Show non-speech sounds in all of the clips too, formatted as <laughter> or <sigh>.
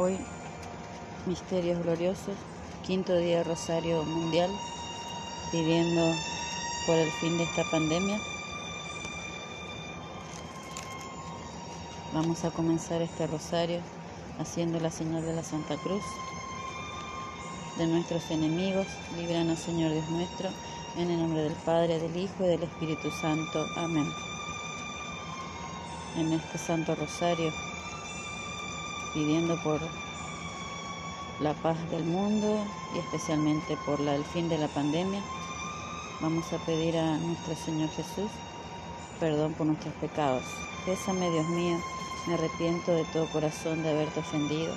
Hoy, misterios gloriosos, quinto día Rosario Mundial, pidiendo por el fin de esta pandemia. Vamos a comenzar este rosario haciendo la señal de la Santa Cruz. De nuestros enemigos, líbranos Señor Dios nuestro, en el nombre del Padre, del Hijo y del Espíritu Santo. Amén. En este Santo Rosario pidiendo por la paz del mundo y especialmente por la, el fin de la pandemia. Vamos a pedir a nuestro Señor Jesús perdón por nuestros pecados. Pésame, Dios mío, me arrepiento de todo corazón de haberte ofendido.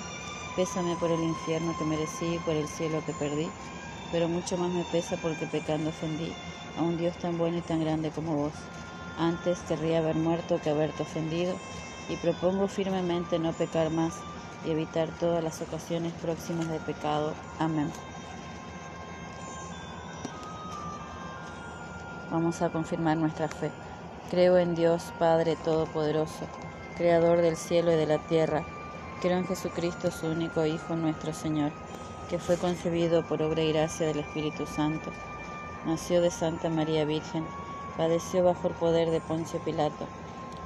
Pésame por el infierno que merecí y por el cielo que perdí. Pero mucho más me pesa porque pecando ofendí a un Dios tan bueno y tan grande como vos. Antes querría haber muerto que haberte ofendido y propongo firmemente no pecar más y evitar todas las ocasiones próximas de pecado. Amén. Vamos a confirmar nuestra fe. Creo en Dios Padre Todopoderoso, Creador del cielo y de la tierra. Creo en Jesucristo, su único Hijo, nuestro Señor, que fue concebido por obra y gracia del Espíritu Santo. Nació de Santa María Virgen, padeció bajo el poder de Poncio Pilato,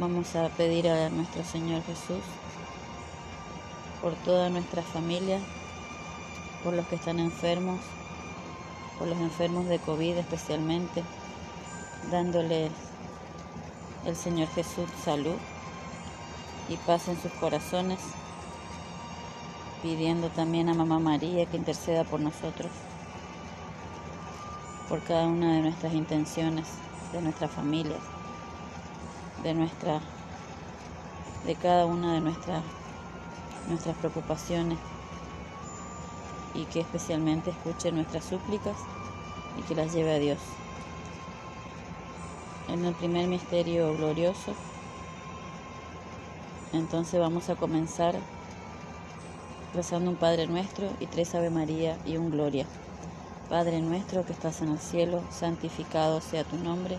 Vamos a pedir a nuestro Señor Jesús por toda nuestra familia, por los que están enfermos, por los enfermos de COVID especialmente, dándoles el Señor Jesús salud y paz en sus corazones, pidiendo también a Mamá María que interceda por nosotros, por cada una de nuestras intenciones, de nuestras familias, de nuestra de cada una de nuestras nuestras preocupaciones y que especialmente escuche nuestras súplicas y que las lleve a Dios. En el primer misterio glorioso, entonces vamos a comenzar rezando un Padre nuestro y tres Ave María y un Gloria. Padre nuestro que estás en el cielo, santificado sea tu nombre,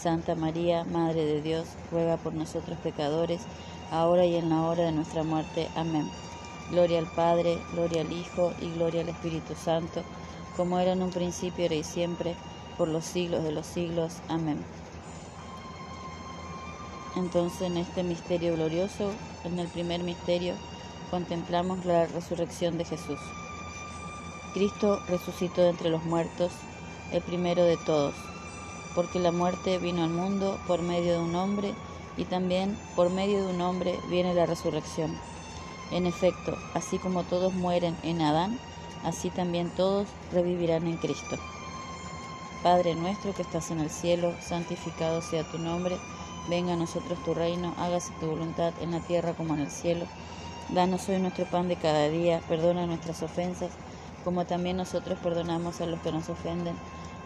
Santa María, Madre de Dios, ruega por nosotros pecadores, ahora y en la hora de nuestra muerte. Amén. Gloria al Padre, gloria al Hijo y gloria al Espíritu Santo, como era en un principio, ahora y siempre, por los siglos de los siglos. Amén. Entonces en este misterio glorioso, en el primer misterio, contemplamos la resurrección de Jesús. Cristo resucitó entre los muertos, el primero de todos, porque la muerte vino al mundo por medio de un hombre, y también por medio de un hombre viene la resurrección. En efecto, así como todos mueren en Adán, así también todos revivirán en Cristo. Padre nuestro que estás en el cielo, santificado sea tu nombre, venga a nosotros tu reino, hágase tu voluntad en la tierra como en el cielo. Danos hoy nuestro pan de cada día, perdona nuestras ofensas, como también nosotros perdonamos a los que nos ofenden,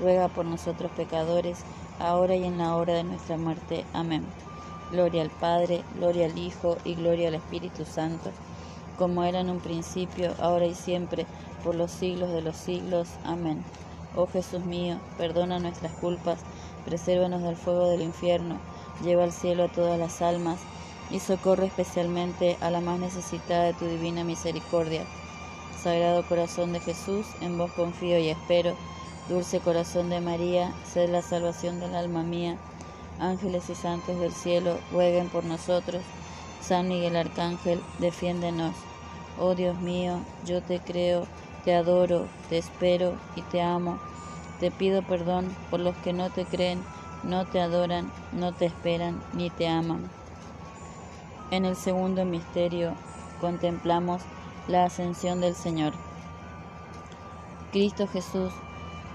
ruega por nosotros pecadores, ahora y en la hora de nuestra muerte. Amén. Gloria al Padre, gloria al Hijo y gloria al Espíritu Santo, como era en un principio, ahora y siempre, por los siglos de los siglos. Amén. Oh Jesús mío, perdona nuestras culpas, presérvanos del fuego del infierno, lleva al cielo a todas las almas, y socorre especialmente a la más necesitada de tu divina misericordia. Sagrado corazón de Jesús, en vos confío y espero. Dulce corazón de María, sed la salvación del alma mía. Ángeles y santos del cielo, rueguen por nosotros. San Miguel Arcángel, defiéndenos. Oh Dios mío, yo te creo, te adoro, te espero y te amo. Te pido perdón por los que no te creen, no te adoran, no te esperan ni te aman. En el segundo misterio contemplamos la ascensión del Señor. Cristo Jesús,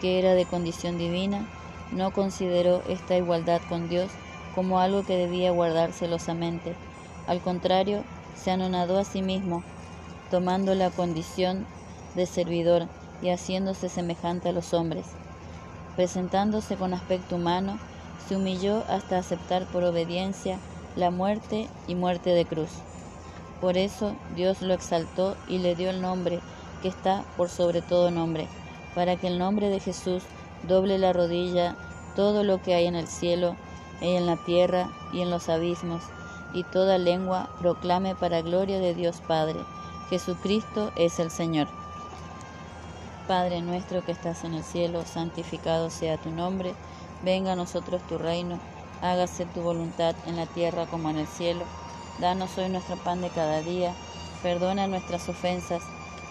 que era de condición divina, no consideró esta igualdad con Dios como algo que debía guardar celosamente. Al contrario, se anonadó a sí mismo, tomando la condición de servidor y haciéndose semejante a los hombres. Presentándose con aspecto humano, se humilló hasta aceptar por obediencia la muerte y muerte de cruz. Por eso Dios lo exaltó y le dio el nombre que está por sobre todo nombre, para que el nombre de Jesús doble la rodilla todo lo que hay en el cielo y en la tierra y en los abismos, y toda lengua proclame para gloria de Dios Padre, Jesucristo es el Señor. Padre nuestro que estás en el cielo, santificado sea tu nombre, venga a nosotros tu reino hágase tu voluntad en la tierra como en el cielo. Danos hoy nuestro pan de cada día, perdona nuestras ofensas,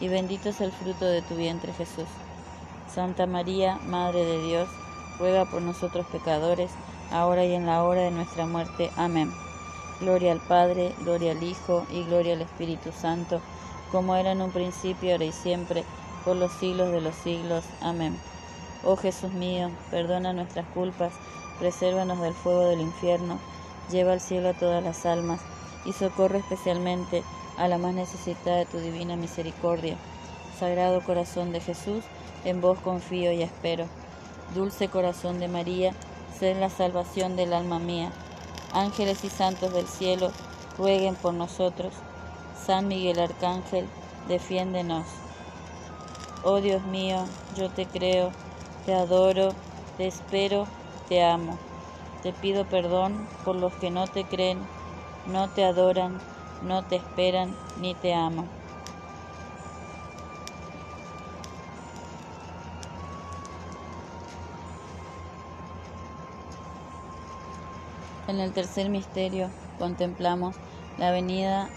y bendito es el fruto de tu vientre Jesús. Santa María, Madre de Dios, ruega por nosotros pecadores, ahora y en la hora de nuestra muerte. Amén. Gloria al Padre, gloria al Hijo y gloria al Espíritu Santo, como era en un principio, ahora y siempre, por los siglos de los siglos. Amén. Oh Jesús mío, perdona nuestras culpas, presérvanos del fuego del infierno, lleva al cielo a todas las almas y socorre especialmente a la más necesitada de tu divina misericordia. Sagrado corazón de Jesús, en vos confío y espero. Dulce corazón de María, sed la salvación del alma mía. Ángeles y santos del cielo, rueguen por nosotros. San Miguel Arcángel, defiéndenos. Oh Dios mío, yo te creo, te adoro, te espero, te amo. Te pido perdón por los que no te creen, no te adoran, no te esperan, ni te aman. En el tercer misterio contemplamos la venida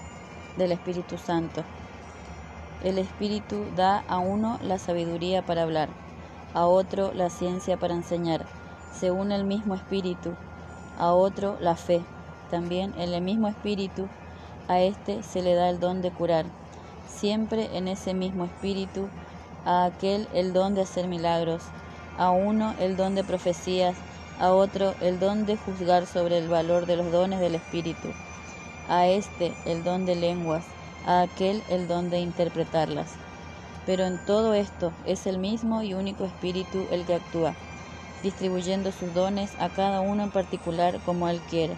del Espíritu Santo. El Espíritu da a uno la sabiduría para hablar, a otro la ciencia para enseñar, según el mismo Espíritu, a otro la fe, también en el mismo Espíritu, a éste se le da el don de curar, siempre en ese mismo Espíritu, a aquel el don de hacer milagros, a uno el don de profecías, a otro el don de juzgar sobre el valor de los dones del Espíritu, a este el don de lenguas, a aquel el don de interpretarlas. Pero en todo esto es el mismo y único Espíritu el que actúa, distribuyendo sus dones a cada uno en particular como Él quiere.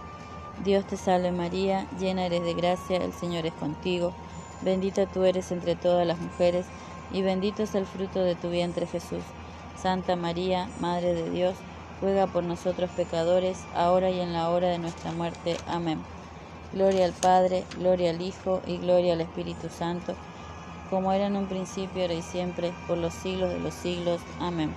Dios te salve María, llena eres de gracia, el Señor es contigo. Bendita tú eres entre todas las mujeres, y bendito es el fruto de tu vientre Jesús. Santa María, Madre de Dios, ruega por nosotros pecadores, ahora y en la hora de nuestra muerte. Amén. Gloria al Padre, gloria al Hijo y gloria al Espíritu Santo como era en un principio, ahora y siempre, por los siglos de los siglos. Amén.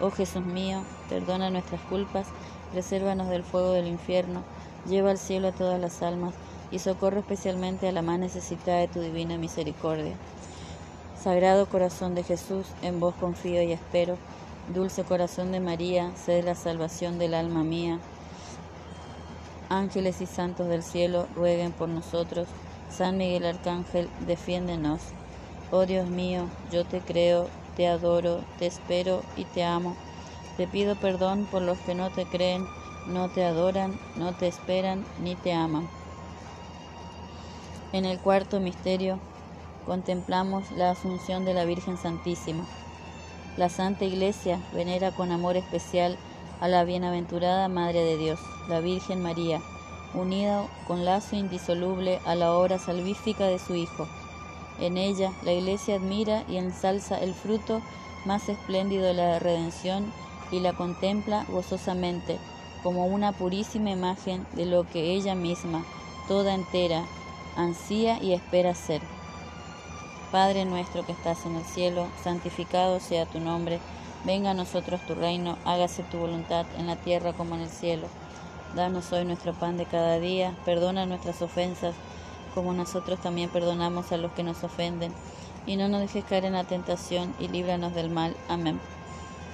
Oh Jesús mío, perdona nuestras culpas, presérvanos del fuego del infierno, lleva al cielo a todas las almas y socorre especialmente a la más necesitada de tu divina misericordia. Sagrado corazón de Jesús, en vos confío y espero. Dulce corazón de María, sed la salvación del alma mía. Ángeles y santos del cielo, rueguen por nosotros. San Miguel Arcángel, defiéndenos. Oh Dios mío, yo te creo, te adoro, te espero y te amo. Te pido perdón por los que no te creen, no te adoran, no te esperan ni te aman. En el cuarto misterio contemplamos la asunción de la Virgen Santísima. La Santa Iglesia venera con amor especial a la bienaventurada Madre de Dios, la Virgen María, unida con lazo indisoluble a la obra salvífica de su Hijo en ella la Iglesia admira y ensalza el fruto más espléndido de la redención y la contempla gozosamente como una purísima imagen de lo que ella misma, toda entera, ansía y espera ser. Padre nuestro que estás en el cielo, santificado sea tu nombre, venga a nosotros tu reino, hágase tu voluntad en la tierra como en el cielo. Danos hoy nuestro pan de cada día, perdona nuestras ofensas, como nosotros también perdonamos a los que nos ofenden. Y no nos dejes caer en la tentación, y líbranos del mal. Amén.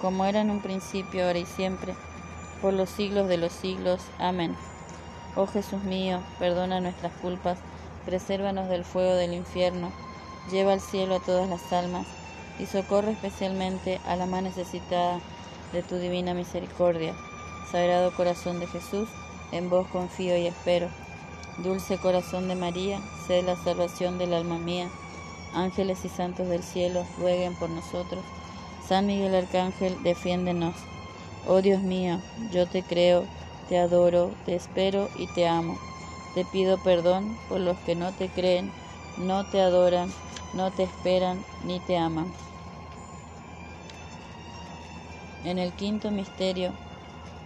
como era en un principio, ahora y siempre, por los siglos de los siglos. Amén. Oh Jesús mío, perdona nuestras culpas, presérvanos del fuego del infierno, lleva al cielo a todas las almas, y socorre especialmente a la más necesitada de tu divina misericordia. Sagrado corazón de Jesús, en vos confío y espero. Dulce corazón de María, sé la salvación del alma mía. Ángeles y santos del cielo, rueguen por nosotros. San Miguel Arcángel, defiéndenos. Oh Dios mío, yo te creo, te adoro, te espero y te amo. Te pido perdón por los que no te creen, no te adoran, no te esperan ni te aman. En el quinto misterio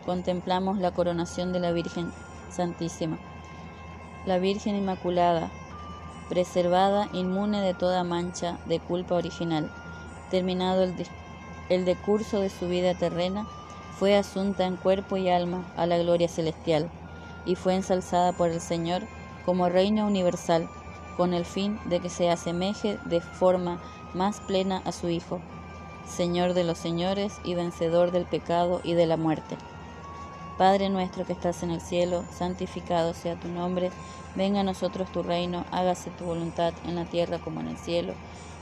contemplamos la coronación de la Virgen Santísima. La Virgen Inmaculada, preservada, inmune de toda mancha de culpa original, terminado el, el decurso de su vida terrena, fue asunta en cuerpo y alma a la gloria celestial y fue ensalzada por el Señor como reina universal, con el fin de que se asemeje de forma más plena a su Hijo Señor de los señores y vencedor del pecado y de la muerte. Padre nuestro que estás en el cielo, santificado sea tu nombre, venga a nosotros tu reino, hágase tu voluntad en la tierra como en el cielo.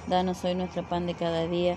Danos hoy nuestro pan de cada día,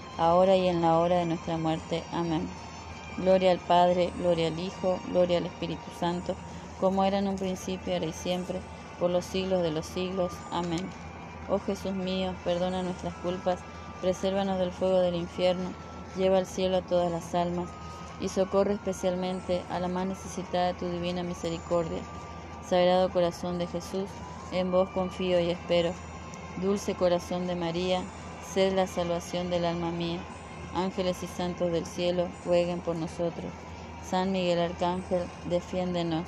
ahora y en la hora de nuestra muerte. Amén. Gloria al Padre, gloria al Hijo, gloria al Espíritu Santo, como era en un principio, ahora y siempre, por los siglos de los siglos. Amén. Oh Jesús mío, perdona nuestras culpas, presérvanos del fuego del infierno, lleva al cielo a todas las almas, y socorre especialmente a la más necesitada de tu divina misericordia Sagrado Corazón de Jesús, en vos confío y espero. Dulce Corazón de María, sed la salvación del alma mía. Ángeles y santos del cielo, rueguen por nosotros. San Miguel Arcángel, defiéndenos.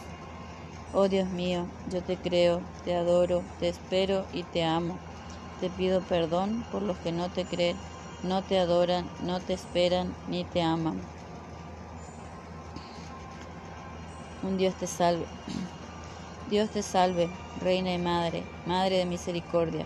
Oh Dios mío, yo te creo, te adoro, te espero y te amo. Te pido perdón por los que no te creen, no te adoran, no te esperan ni te aman. Un Dios te salve. <clears throat> Dios te salve, Reina y Madre, Madre de Misericordia,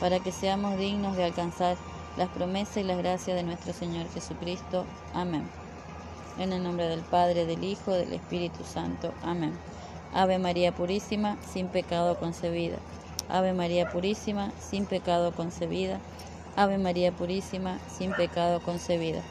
para que seamos dignos de alcanzar las promesas y las gracias de nuestro Señor Jesucristo. Amén. En el nombre del Padre, del Hijo, del Espíritu Santo. Amén. Ave María Purísima, sin pecado concebida. Ave María Purísima, sin pecado concebida. Ave María Purísima, sin pecado concebida.